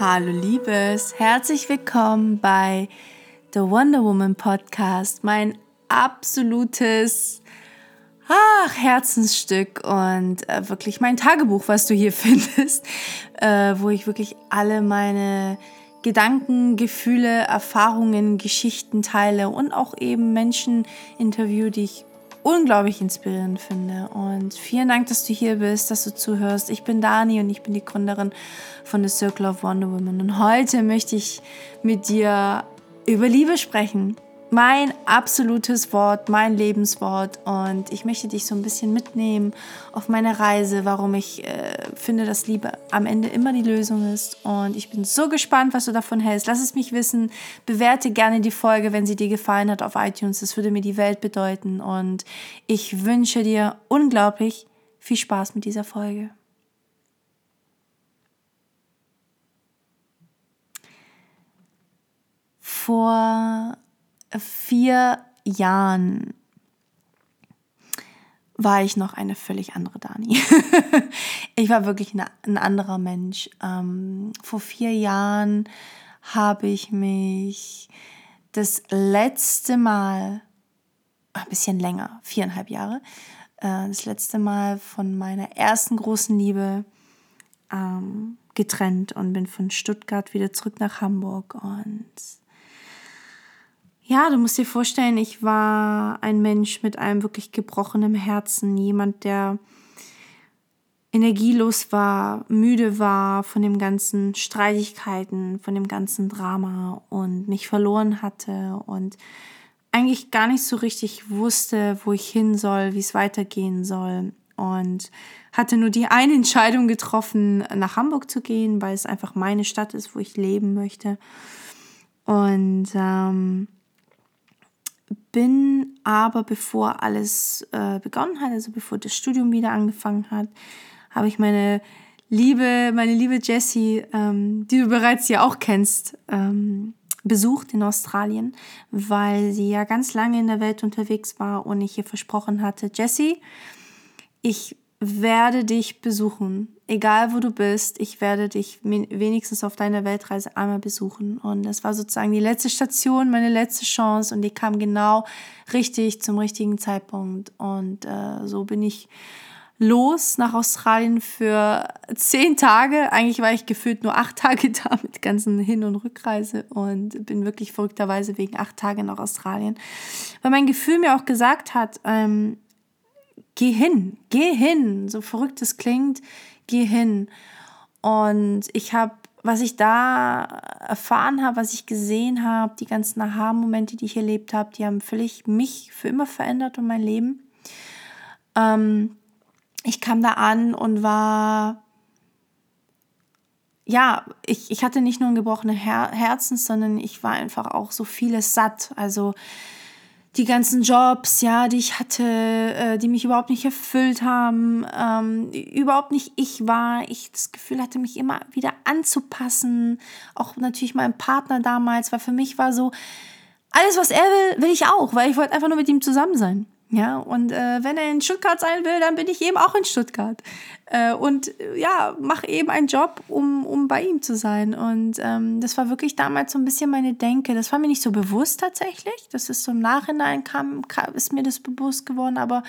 Hallo Liebes, herzlich willkommen bei The Wonder Woman Podcast, mein absolutes ach, Herzensstück und äh, wirklich mein Tagebuch, was du hier findest, äh, wo ich wirklich alle meine Gedanken, Gefühle, Erfahrungen, Geschichten teile und auch eben Menschen interview, die ich unglaublich inspirierend finde. Und vielen Dank, dass du hier bist, dass du zuhörst. Ich bin Dani und ich bin die Gründerin von The Circle of Wonder Woman. Und heute möchte ich mit dir über Liebe sprechen mein absolutes Wort, mein Lebenswort. Und ich möchte dich so ein bisschen mitnehmen auf meine Reise, warum ich äh, finde, dass Liebe am Ende immer die Lösung ist. Und ich bin so gespannt, was du davon hältst. Lass es mich wissen. Bewerte gerne die Folge, wenn sie dir gefallen hat auf iTunes. Das würde mir die Welt bedeuten. Und ich wünsche dir unglaublich viel Spaß mit dieser Folge. Vor vier Jahren war ich noch eine völlig andere Dani. ich war wirklich ein anderer Mensch. Ähm, vor vier Jahren habe ich mich das letzte Mal, ein bisschen länger, viereinhalb Jahre, äh, das letzte Mal von meiner ersten großen Liebe ähm, getrennt und bin von Stuttgart wieder zurück nach Hamburg und ja, du musst dir vorstellen, ich war ein Mensch mit einem wirklich gebrochenen Herzen, jemand, der energielos war, müde war von dem ganzen Streitigkeiten, von dem ganzen Drama und mich verloren hatte und eigentlich gar nicht so richtig wusste, wo ich hin soll, wie es weitergehen soll und hatte nur die eine Entscheidung getroffen, nach Hamburg zu gehen, weil es einfach meine Stadt ist, wo ich leben möchte. Und ähm, bin aber, bevor alles äh, begonnen hat, also bevor das Studium wieder angefangen hat, habe ich meine liebe, meine liebe Jessie, ähm, die du bereits ja auch kennst, ähm, besucht in Australien, weil sie ja ganz lange in der Welt unterwegs war und ich ihr versprochen hatte, Jessie, ich werde dich besuchen. Egal wo du bist, ich werde dich wenigstens auf deiner Weltreise einmal besuchen. Und das war sozusagen die letzte Station, meine letzte Chance und die kam genau richtig zum richtigen Zeitpunkt. Und äh, so bin ich los nach Australien für zehn Tage. Eigentlich war ich gefühlt nur acht Tage da mit ganzen Hin- und Rückreise und bin wirklich verrückterweise wegen acht Tage nach Australien. Weil mein Gefühl mir auch gesagt hat, ähm, geh hin, geh hin, so verrückt es klingt, geh hin. Und ich habe, was ich da erfahren habe, was ich gesehen habe, die ganzen Aha-Momente, die ich erlebt habe, die haben völlig mich für immer verändert und mein Leben. Ähm, ich kam da an und war, ja, ich, ich hatte nicht nur ein gebrochenes Her Herzen, sondern ich war einfach auch so vieles satt. Also die ganzen Jobs, ja, die ich hatte, äh, die mich überhaupt nicht erfüllt haben, ähm, überhaupt nicht ich war. Ich das Gefühl hatte, mich immer wieder anzupassen. Auch natürlich meinem Partner damals, weil für mich war so, alles, was er will, will ich auch, weil ich wollte einfach nur mit ihm zusammen sein. Ja, und äh, wenn er in Stuttgart sein will, dann bin ich eben auch in Stuttgart. Äh, und äh, ja, mache eben einen Job, um, um bei ihm zu sein. Und ähm, das war wirklich damals so ein bisschen meine Denke. Das war mir nicht so bewusst tatsächlich. Das ist so im Nachhinein kam, kam ist mir das bewusst geworden. Aber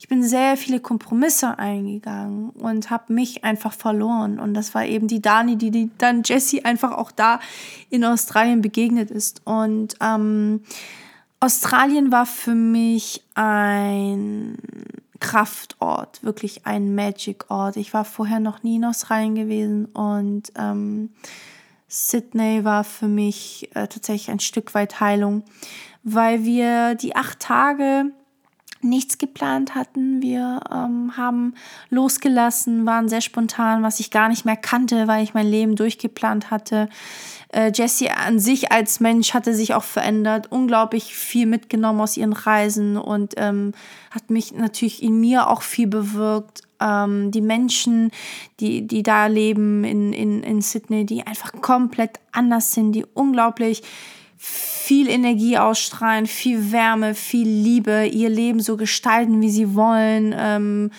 ich bin sehr viele Kompromisse eingegangen und habe mich einfach verloren. Und das war eben die Dani, die, die dann Jessie einfach auch da in Australien begegnet ist. Und ähm, Australien war für mich ein Kraftort, wirklich ein Magic-Ort. Ich war vorher noch nie in Australien gewesen und ähm, Sydney war für mich äh, tatsächlich ein Stück weit Heilung, weil wir die acht Tage nichts geplant hatten. Wir ähm, haben losgelassen, waren sehr spontan, was ich gar nicht mehr kannte, weil ich mein Leben durchgeplant hatte. Äh, Jessie an sich als Mensch hatte sich auch verändert, unglaublich viel mitgenommen aus ihren Reisen und ähm, hat mich natürlich in mir auch viel bewirkt. Ähm, die Menschen, die, die da leben in, in, in Sydney, die einfach komplett anders sind, die unglaublich viel Energie ausstrahlen, viel Wärme, viel Liebe, ihr Leben so gestalten, wie sie wollen. Ähm,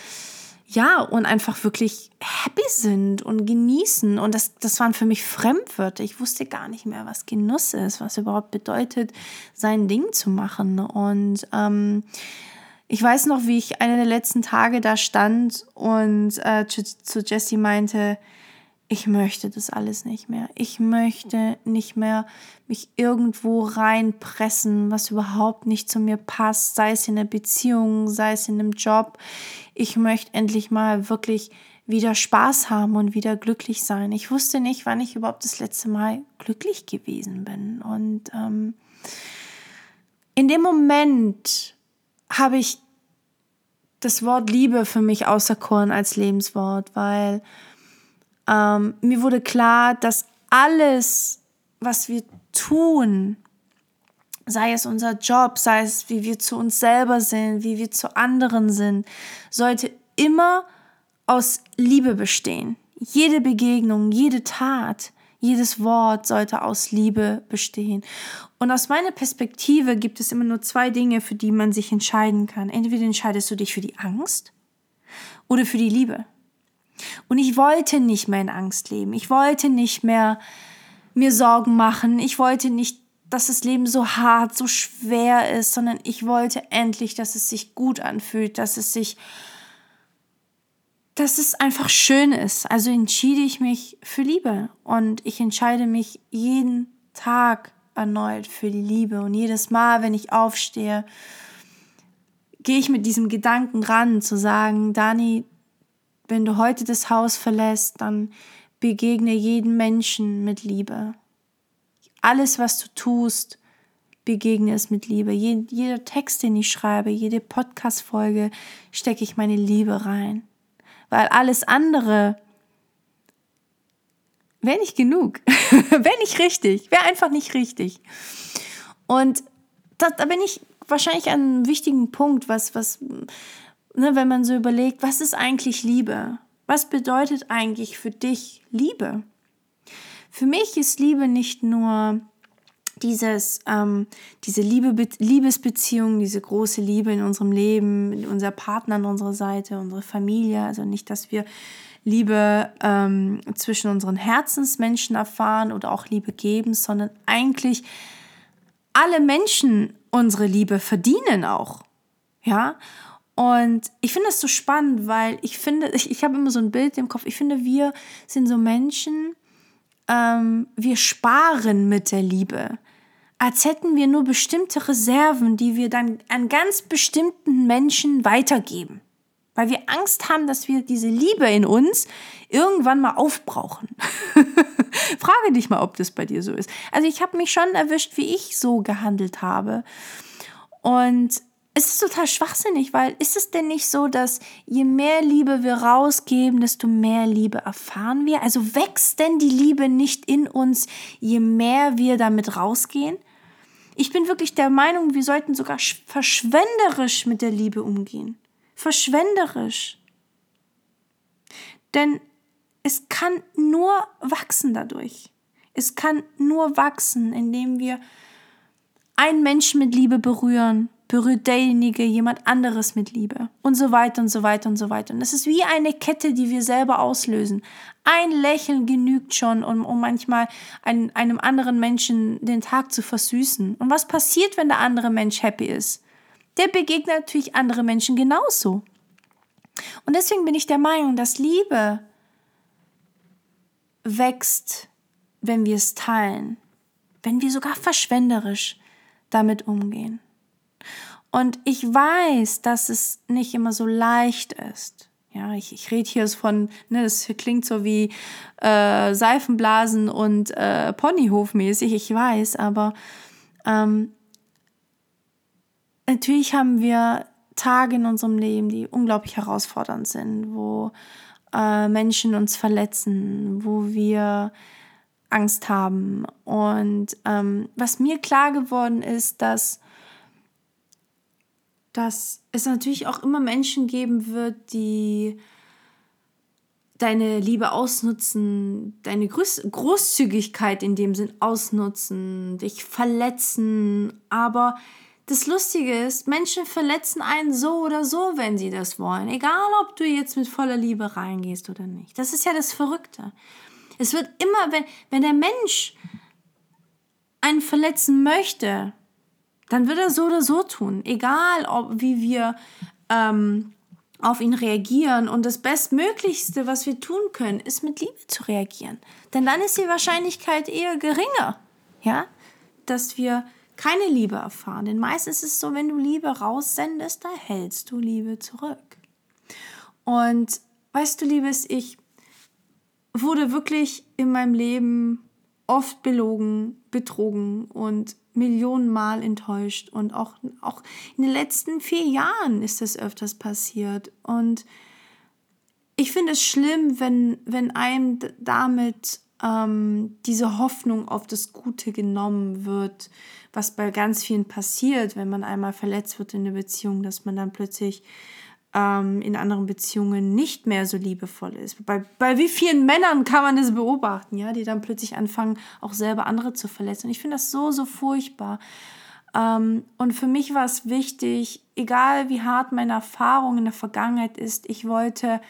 ja, und einfach wirklich happy sind und genießen. Und das, das waren für mich Fremdwörter. Ich wusste gar nicht mehr, was Genuss ist, was überhaupt bedeutet, sein Ding zu machen. Und ähm, ich weiß noch, wie ich einer der letzten Tage da stand und äh, zu, zu Jessie meinte, ich möchte das alles nicht mehr. Ich möchte nicht mehr mich irgendwo reinpressen, was überhaupt nicht zu mir passt, sei es in der Beziehung, sei es in einem Job. Ich möchte endlich mal wirklich wieder Spaß haben und wieder glücklich sein. Ich wusste nicht, wann ich überhaupt das letzte Mal glücklich gewesen bin. Und ähm, in dem Moment habe ich das Wort Liebe für mich auserkoren als Lebenswort, weil ähm, mir wurde klar, dass alles, was wir tun, sei es unser Job, sei es wie wir zu uns selber sind, wie wir zu anderen sind, sollte immer aus Liebe bestehen. Jede Begegnung, jede Tat, jedes Wort sollte aus Liebe bestehen. Und aus meiner Perspektive gibt es immer nur zwei Dinge, für die man sich entscheiden kann. Entweder entscheidest du dich für die Angst oder für die Liebe. Und ich wollte nicht mehr in Angst leben. Ich wollte nicht mehr mir Sorgen machen. Ich wollte nicht, dass das Leben so hart, so schwer ist, sondern ich wollte endlich, dass es sich gut anfühlt, dass es sich, dass es einfach schön ist. Also entschiede ich mich für Liebe und ich entscheide mich jeden Tag erneut für die Liebe und jedes Mal, wenn ich aufstehe, gehe ich mit diesem Gedanken ran, zu sagen, Dani, wenn du heute das Haus verlässt, dann begegne jeden Menschen mit Liebe. Alles, was du tust, begegne es mit Liebe. jeder Text, den ich schreibe, jede Podcast-Folge, stecke ich meine Liebe rein. Weil alles andere wäre nicht genug. wäre nicht richtig. Wäre einfach nicht richtig. Und da, da bin ich wahrscheinlich an einem wichtigen Punkt, was, was ne, wenn man so überlegt, was ist eigentlich Liebe? Was bedeutet eigentlich für dich Liebe? Für mich ist Liebe nicht nur dieses, ähm, diese Liebe, Liebesbeziehung, diese große Liebe in unserem Leben, unser Partner an unserer Seite, unsere Familie. Also nicht, dass wir Liebe ähm, zwischen unseren Herzensmenschen erfahren oder auch Liebe geben, sondern eigentlich alle Menschen unsere Liebe verdienen auch. Ja, und ich finde das so spannend, weil ich finde, ich, ich habe immer so ein Bild im Kopf, ich finde, wir sind so Menschen, ähm, wir sparen mit der Liebe. Als hätten wir nur bestimmte Reserven, die wir dann an ganz bestimmten Menschen weitergeben. Weil wir Angst haben, dass wir diese Liebe in uns irgendwann mal aufbrauchen. Frage dich mal, ob das bei dir so ist. Also ich habe mich schon erwischt, wie ich so gehandelt habe. Und es ist total schwachsinnig, weil ist es denn nicht so, dass je mehr Liebe wir rausgeben, desto mehr Liebe erfahren wir? Also wächst denn die Liebe nicht in uns, je mehr wir damit rausgehen? Ich bin wirklich der Meinung, wir sollten sogar verschwenderisch mit der Liebe umgehen. Verschwenderisch. Denn es kann nur wachsen dadurch. Es kann nur wachsen, indem wir einen Menschen mit Liebe berühren berührt derjenige jemand anderes mit Liebe und so weiter und so weiter und so weiter. Und es ist wie eine Kette, die wir selber auslösen. Ein Lächeln genügt schon, um, um manchmal ein, einem anderen Menschen den Tag zu versüßen. Und was passiert, wenn der andere Mensch happy ist? Der begegnet natürlich andere Menschen genauso. Und deswegen bin ich der Meinung, dass Liebe wächst, wenn wir es teilen, wenn wir sogar verschwenderisch damit umgehen. Und ich weiß, dass es nicht immer so leicht ist. Ja, ich, ich rede hier von, ne, das klingt so wie äh, Seifenblasen und äh, Ponyhofmäßig, ich weiß, aber ähm, natürlich haben wir Tage in unserem Leben, die unglaublich herausfordernd sind, wo äh, Menschen uns verletzen, wo wir Angst haben. Und ähm, was mir klar geworden ist, dass dass es natürlich auch immer Menschen geben wird, die deine Liebe ausnutzen, deine Großzügigkeit in dem Sinn ausnutzen, dich verletzen, aber das Lustige ist, Menschen verletzen einen so oder so, wenn sie das wollen. Egal, ob du jetzt mit voller Liebe reingehst oder nicht. Das ist ja das Verrückte. Es wird immer, wenn, wenn der Mensch einen verletzen möchte, dann wird er so oder so tun. Egal, ob, wie wir ähm, auf ihn reagieren. Und das Bestmöglichste, was wir tun können, ist mit Liebe zu reagieren. Denn dann ist die Wahrscheinlichkeit eher geringer, ja, dass wir keine Liebe erfahren. Denn meistens ist es so, wenn du Liebe raussendest, da hältst du Liebe zurück. Und weißt du, liebes Ich, wurde wirklich in meinem Leben oft belogen, betrogen und Millionenmal enttäuscht. Und auch, auch in den letzten vier Jahren ist das öfters passiert. Und ich finde es schlimm, wenn, wenn einem damit ähm, diese Hoffnung auf das Gute genommen wird, was bei ganz vielen passiert, wenn man einmal verletzt wird in der Beziehung, dass man dann plötzlich ähm, in anderen Beziehungen nicht mehr so liebevoll ist. Bei, bei wie vielen Männern kann man das beobachten, ja, die dann plötzlich anfangen, auch selber andere zu verletzen. Und ich finde das so, so furchtbar. Ähm, und für mich war es wichtig, egal wie hart meine Erfahrung in der Vergangenheit ist, ich wollte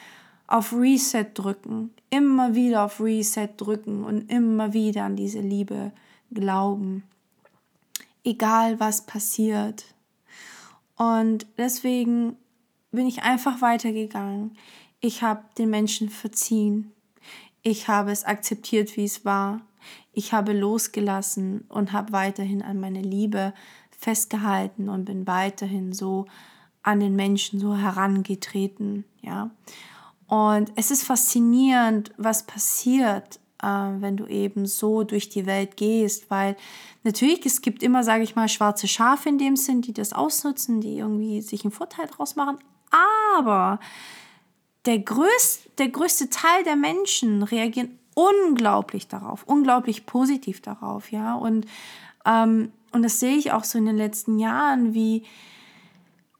auf Reset drücken, immer wieder auf Reset drücken und immer wieder an diese Liebe glauben. Egal was passiert. Und deswegen bin ich einfach weitergegangen. Ich habe den Menschen verziehen. Ich habe es akzeptiert, wie es war. Ich habe losgelassen und habe weiterhin an meine Liebe festgehalten und bin weiterhin so an den Menschen so herangetreten, ja. Und es ist faszinierend, was passiert, äh, wenn du eben so durch die Welt gehst, weil natürlich es gibt immer, sage ich mal, schwarze Schafe in dem Sinn, die das ausnutzen, die irgendwie sich einen Vorteil draus machen, aber der größte, der größte Teil der Menschen reagieren unglaublich darauf, unglaublich positiv darauf, ja. Und, ähm, und das sehe ich auch so in den letzten Jahren, wie,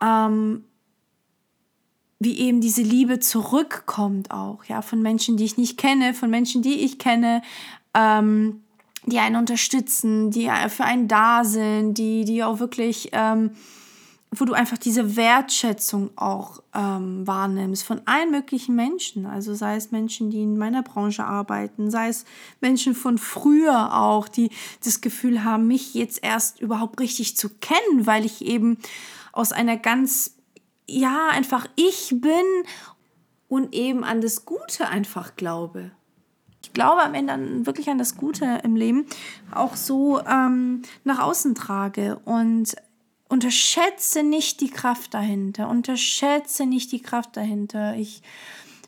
ähm, wie eben diese Liebe zurückkommt auch, ja, von Menschen, die ich nicht kenne, von Menschen, die ich kenne, ähm, die einen unterstützen, die für einen da sind, die, die auch wirklich ähm, wo du einfach diese Wertschätzung auch ähm, wahrnimmst von allen möglichen Menschen. Also sei es Menschen, die in meiner Branche arbeiten, sei es Menschen von früher auch, die das Gefühl haben, mich jetzt erst überhaupt richtig zu kennen, weil ich eben aus einer ganz, ja, einfach ich bin und eben an das Gute einfach glaube. Ich glaube am Ende wirklich an das Gute im Leben, auch so ähm, nach außen trage. Und unterschätze nicht die Kraft dahinter, unterschätze nicht die Kraft dahinter. Ich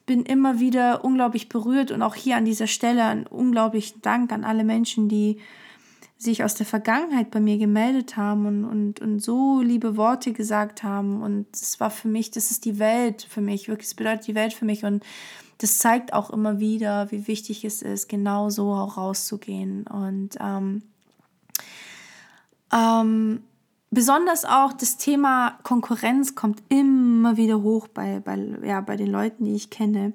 bin immer wieder unglaublich berührt und auch hier an dieser Stelle einen unglaublichen Dank an alle Menschen, die sich aus der Vergangenheit bei mir gemeldet haben und, und, und so liebe Worte gesagt haben. Und es war für mich, das ist die Welt für mich, wirklich, es bedeutet die Welt für mich. Und das zeigt auch immer wieder, wie wichtig es ist, genau so auch rauszugehen. Und ähm, ähm, besonders auch das Thema Konkurrenz kommt immer wieder hoch bei, bei, ja, bei den Leuten, die ich kenne.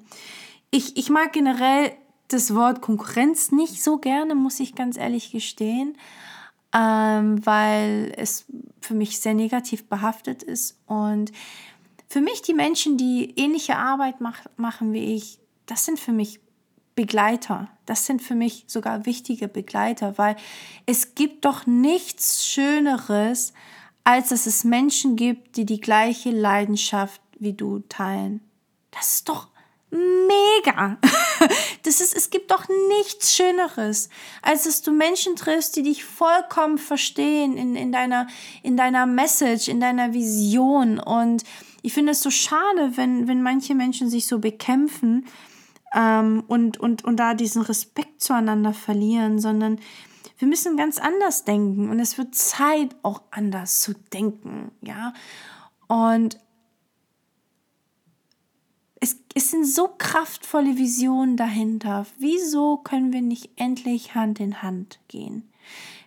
Ich, ich mag generell das Wort Konkurrenz nicht so gerne, muss ich ganz ehrlich gestehen, ähm, weil es für mich sehr negativ behaftet ist. Und für mich die Menschen, die ähnliche Arbeit mach, machen wie ich, das sind für mich Begleiter. Das sind für mich sogar wichtige Begleiter, weil es gibt doch nichts Schöneres, als dass es Menschen gibt, die die gleiche Leidenschaft wie du teilen. Das ist doch mega. Das ist, es gibt doch nichts Schöneres, als dass du Menschen triffst, die dich vollkommen verstehen in, in, deiner, in deiner Message, in deiner Vision. Und ich finde es so schade, wenn, wenn manche Menschen sich so bekämpfen ähm, und, und, und da diesen Respekt zueinander verlieren, sondern wir müssen ganz anders denken und es wird Zeit, auch anders zu denken, ja. Und es, es sind so kraftvolle Visionen dahinter. Wieso können wir nicht endlich Hand in Hand gehen?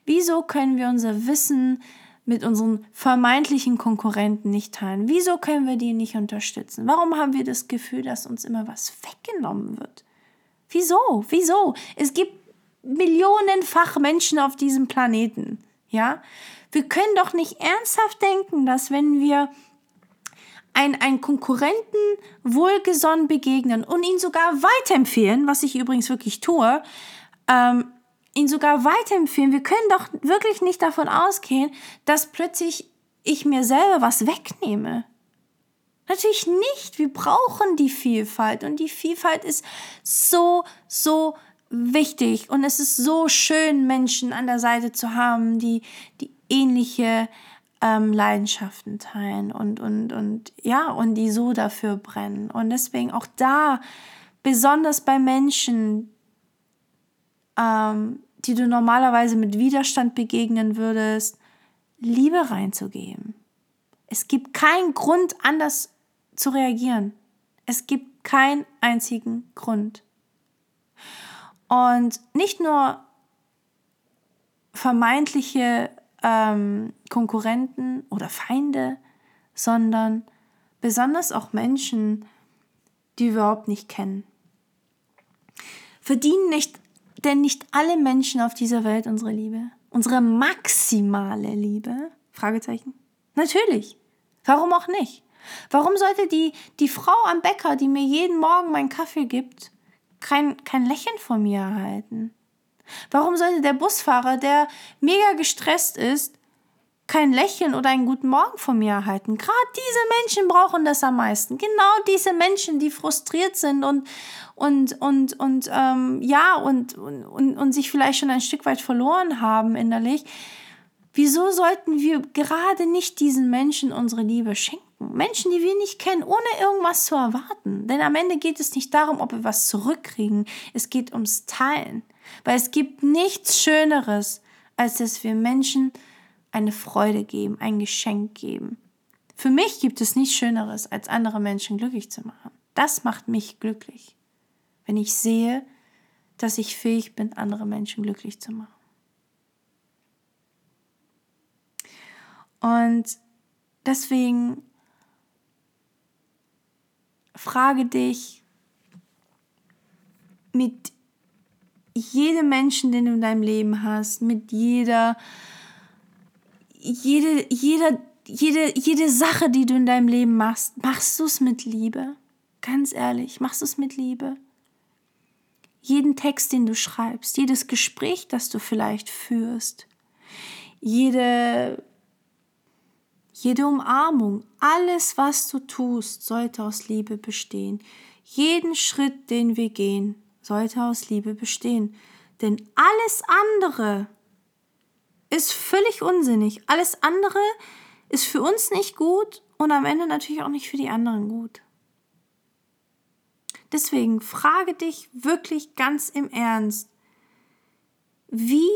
Wieso können wir unser Wissen mit unseren vermeintlichen Konkurrenten nicht teilen? Wieso können wir die nicht unterstützen? Warum haben wir das Gefühl, dass uns immer was weggenommen wird? Wieso? Wieso? Es gibt millionenfach Menschen auf diesem Planeten. Ja? Wir können doch nicht ernsthaft denken, dass wenn wir ein, einen Konkurrenten wohlgesonnen begegnen und ihn sogar weiterempfehlen, was ich übrigens wirklich tue, ähm, ihn sogar weiterempfehlen, wir können doch wirklich nicht davon ausgehen, dass plötzlich ich mir selber was wegnehme. Natürlich nicht. Wir brauchen die Vielfalt und die Vielfalt ist so, so wichtig und es ist so schön, Menschen an der Seite zu haben, die, die ähnliche ähm, Leidenschaften teilen und, und, und ja, und die so dafür brennen. Und deswegen auch da, besonders bei Menschen, ähm, die du normalerweise mit Widerstand begegnen würdest, Liebe reinzugeben. Es gibt keinen Grund, anders zu reagieren. Es gibt keinen einzigen Grund. Und nicht nur vermeintliche ähm, Konkurrenten oder Feinde, sondern besonders auch Menschen, die überhaupt nicht kennen. Verdienen nicht, denn nicht alle Menschen auf dieser Welt unsere Liebe? Unsere maximale Liebe? Fragezeichen. Natürlich. Warum auch nicht? Warum sollte die, die Frau am Bäcker, die mir jeden Morgen meinen Kaffee gibt, kein, kein Lächeln von mir erhalten? Warum sollte der Busfahrer, der mega gestresst ist, kein Lächeln oder einen guten Morgen von mir erhalten? Gerade diese Menschen brauchen das am meisten. Genau diese Menschen, die frustriert sind und, und, und, und ähm, ja, und, und, und, und sich vielleicht schon ein Stück weit verloren haben innerlich. Wieso sollten wir gerade nicht diesen Menschen unsere Liebe schenken? Menschen, die wir nicht kennen, ohne irgendwas zu erwarten. Denn am Ende geht es nicht darum, ob wir was zurückkriegen. Es geht ums Teilen. Weil es gibt nichts Schöneres, als dass wir Menschen eine Freude geben, ein Geschenk geben. Für mich gibt es nichts Schöneres, als andere Menschen glücklich zu machen. Das macht mich glücklich, wenn ich sehe, dass ich fähig bin, andere Menschen glücklich zu machen. Und deswegen frage dich mit jedem Menschen, den du in deinem Leben hast, mit jeder, jede, jeder, jede, jede Sache, die du in deinem Leben machst, machst du es mit Liebe? Ganz ehrlich, machst du es mit Liebe? Jeden Text, den du schreibst, jedes Gespräch, das du vielleicht führst, jede, jede Umarmung, alles, was du tust, sollte aus Liebe bestehen. Jeden Schritt, den wir gehen, sollte aus Liebe bestehen. Denn alles andere ist völlig unsinnig. Alles andere ist für uns nicht gut und am Ende natürlich auch nicht für die anderen gut. Deswegen frage dich wirklich ganz im Ernst, wie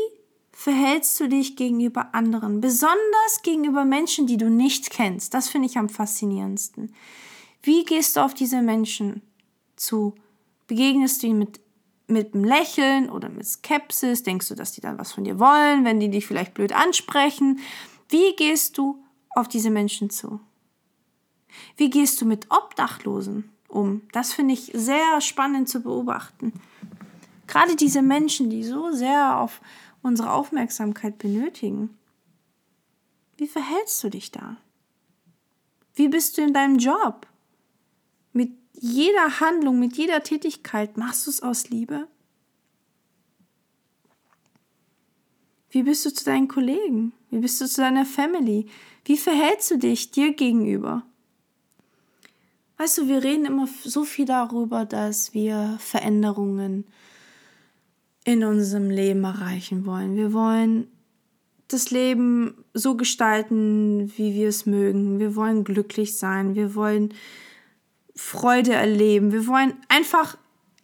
verhältst du dich gegenüber anderen, besonders gegenüber Menschen, die du nicht kennst? Das finde ich am faszinierendsten. Wie gehst du auf diese Menschen zu? Begegnest du ihnen mit mit einem Lächeln oder mit Skepsis? Denkst du, dass die dann was von dir wollen, wenn die dich vielleicht blöd ansprechen? Wie gehst du auf diese Menschen zu? Wie gehst du mit Obdachlosen um? Das finde ich sehr spannend zu beobachten. Gerade diese Menschen, die so sehr auf unsere Aufmerksamkeit benötigen. Wie verhältst du dich da? Wie bist du in deinem Job? Mit jeder Handlung, mit jeder Tätigkeit machst du es aus Liebe? Wie bist du zu deinen Kollegen? Wie bist du zu deiner Family? Wie verhältst du dich dir gegenüber? Weißt du, wir reden immer so viel darüber, dass wir Veränderungen in unserem Leben erreichen wollen. Wir wollen das Leben so gestalten, wie wir es mögen. Wir wollen glücklich sein. Wir wollen Freude erleben. Wir wollen einfach,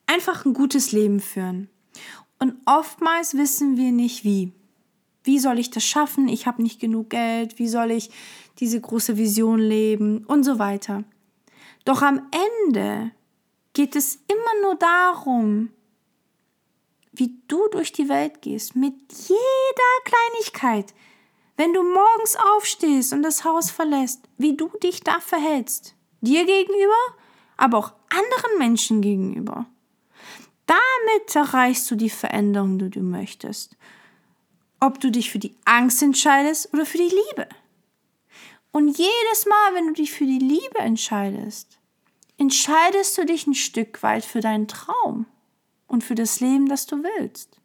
einfach ein gutes Leben führen. Und oftmals wissen wir nicht wie. Wie soll ich das schaffen? Ich habe nicht genug Geld. Wie soll ich diese große Vision leben? Und so weiter. Doch am Ende geht es immer nur darum, wie du durch die Welt gehst, mit jeder Kleinigkeit. Wenn du morgens aufstehst und das Haus verlässt, wie du dich da verhältst. Dir gegenüber aber auch anderen Menschen gegenüber. Damit erreichst du die Veränderung, die du möchtest. ob du dich für die Angst entscheidest oder für die Liebe. Und jedes Mal, wenn du dich für die Liebe entscheidest, entscheidest du dich ein Stück weit für deinen Traum und für das Leben, das du willst.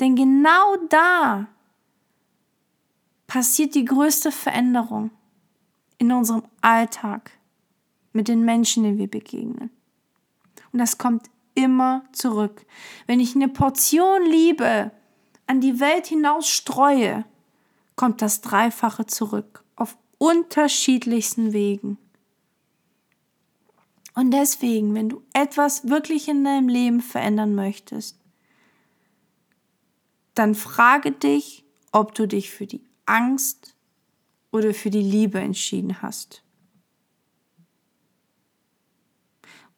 Denn genau da passiert die größte Veränderung in unserem Alltag mit den Menschen, denen wir begegnen. Und das kommt immer zurück. Wenn ich eine Portion Liebe an die Welt hinaus streue, kommt das Dreifache zurück auf unterschiedlichsten Wegen. Und deswegen, wenn du etwas wirklich in deinem Leben verändern möchtest, dann frage dich, ob du dich für die Angst oder für die Liebe entschieden hast.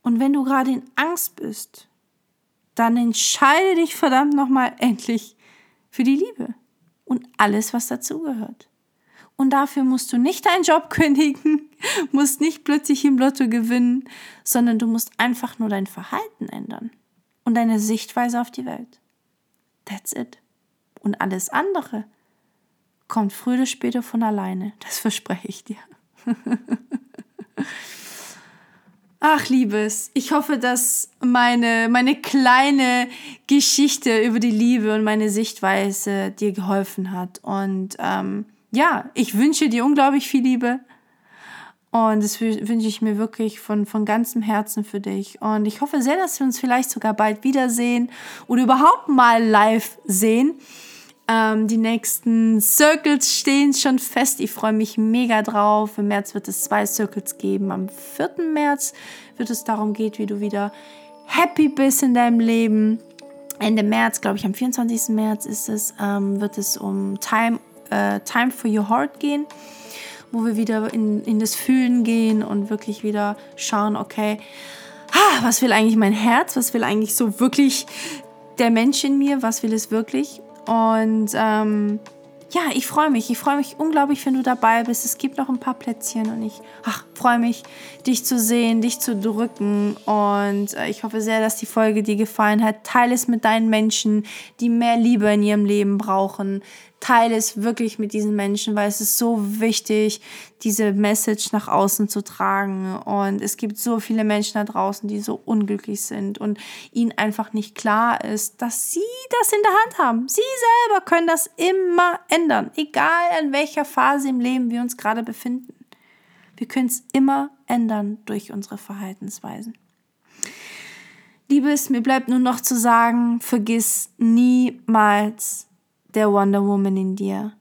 Und wenn du gerade in Angst bist, dann entscheide dich verdammt nochmal endlich für die Liebe und alles, was dazugehört. Und dafür musst du nicht deinen Job kündigen, musst nicht plötzlich im Lotto gewinnen, sondern du musst einfach nur dein Verhalten ändern und deine Sichtweise auf die Welt. That's it. Und alles andere kommt früher oder später von alleine. Das verspreche ich dir. Ach, Liebes, ich hoffe, dass meine, meine kleine Geschichte über die Liebe und meine Sichtweise dir geholfen hat. Und ähm, ja, ich wünsche dir unglaublich viel Liebe. Und das wünsche ich mir wirklich von, von ganzem Herzen für dich. Und ich hoffe sehr, dass wir uns vielleicht sogar bald wiedersehen oder überhaupt mal live sehen. Ähm, die nächsten Circles stehen schon fest. Ich freue mich mega drauf. Im März wird es zwei Circles geben. Am 4. März wird es darum gehen, wie du wieder happy bist in deinem Leben. Ende März, glaube ich, am 24. März ist es, ähm, wird es um Time, äh, Time for Your Heart gehen, wo wir wieder in, in das Fühlen gehen und wirklich wieder schauen, okay, ah, was will eigentlich mein Herz? Was will eigentlich so wirklich der Mensch in mir? Was will es wirklich? Und ähm, ja, ich freue mich. Ich freue mich unglaublich, wenn du dabei bist. Es gibt noch ein paar Plätzchen und ich freue mich, dich zu sehen, dich zu drücken. Und äh, ich hoffe sehr, dass die Folge dir gefallen hat. Teile es mit deinen Menschen, die mehr Liebe in ihrem Leben brauchen, teile es wirklich mit diesen Menschen, weil es ist so wichtig, diese Message nach außen zu tragen. Und es gibt so viele Menschen da draußen, die so unglücklich sind und ihnen einfach nicht klar ist, dass sie das in der Hand haben. Sie selber können das immer ändern, egal in welcher Phase im Leben wir uns gerade befinden. Wir können es immer ändern durch unsere Verhaltensweisen. Liebes, mir bleibt nur noch zu sagen, vergiss niemals, der Wonder Woman in dir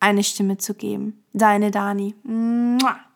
eine Stimme zu geben. Deine Dani. Mua.